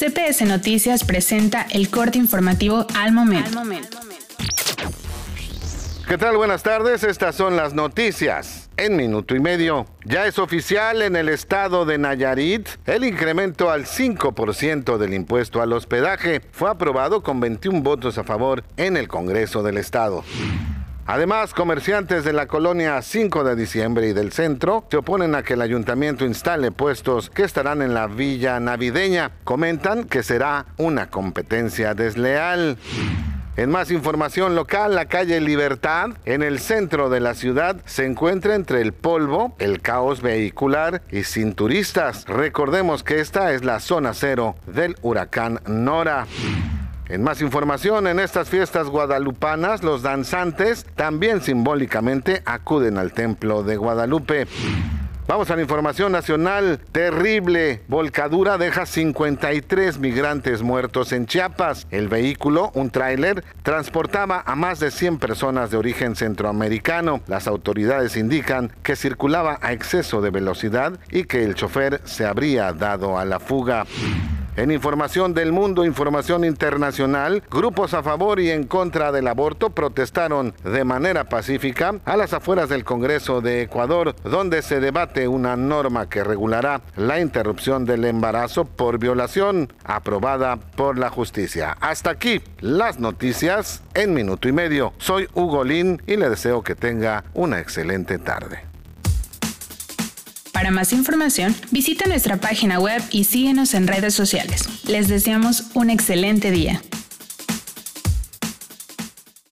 CPS Noticias presenta el corte informativo al momento. ¿Qué tal? Buenas tardes, estas son las noticias. En minuto y medio, ya es oficial en el estado de Nayarit el incremento al 5% del impuesto al hospedaje. Fue aprobado con 21 votos a favor en el Congreso del Estado. Además, comerciantes de la colonia 5 de diciembre y del centro se oponen a que el ayuntamiento instale puestos que estarán en la villa navideña. Comentan que será una competencia desleal. En más información local, la calle Libertad, en el centro de la ciudad, se encuentra entre el polvo, el caos vehicular y sin turistas. Recordemos que esta es la zona cero del huracán Nora. En más información, en estas fiestas guadalupanas, los danzantes también simbólicamente acuden al templo de Guadalupe. Vamos a la información nacional. Terrible volcadura deja 53 migrantes muertos en Chiapas. El vehículo, un tráiler, transportaba a más de 100 personas de origen centroamericano. Las autoridades indican que circulaba a exceso de velocidad y que el chofer se habría dado a la fuga. En información del mundo, información internacional, grupos a favor y en contra del aborto protestaron de manera pacífica a las afueras del Congreso de Ecuador, donde se debate una norma que regulará la interrupción del embarazo por violación, aprobada por la justicia. Hasta aquí las noticias en minuto y medio. Soy Hugo Lin y le deseo que tenga una excelente tarde. Para más información, visita nuestra página web y síguenos en redes sociales. Les deseamos un excelente día.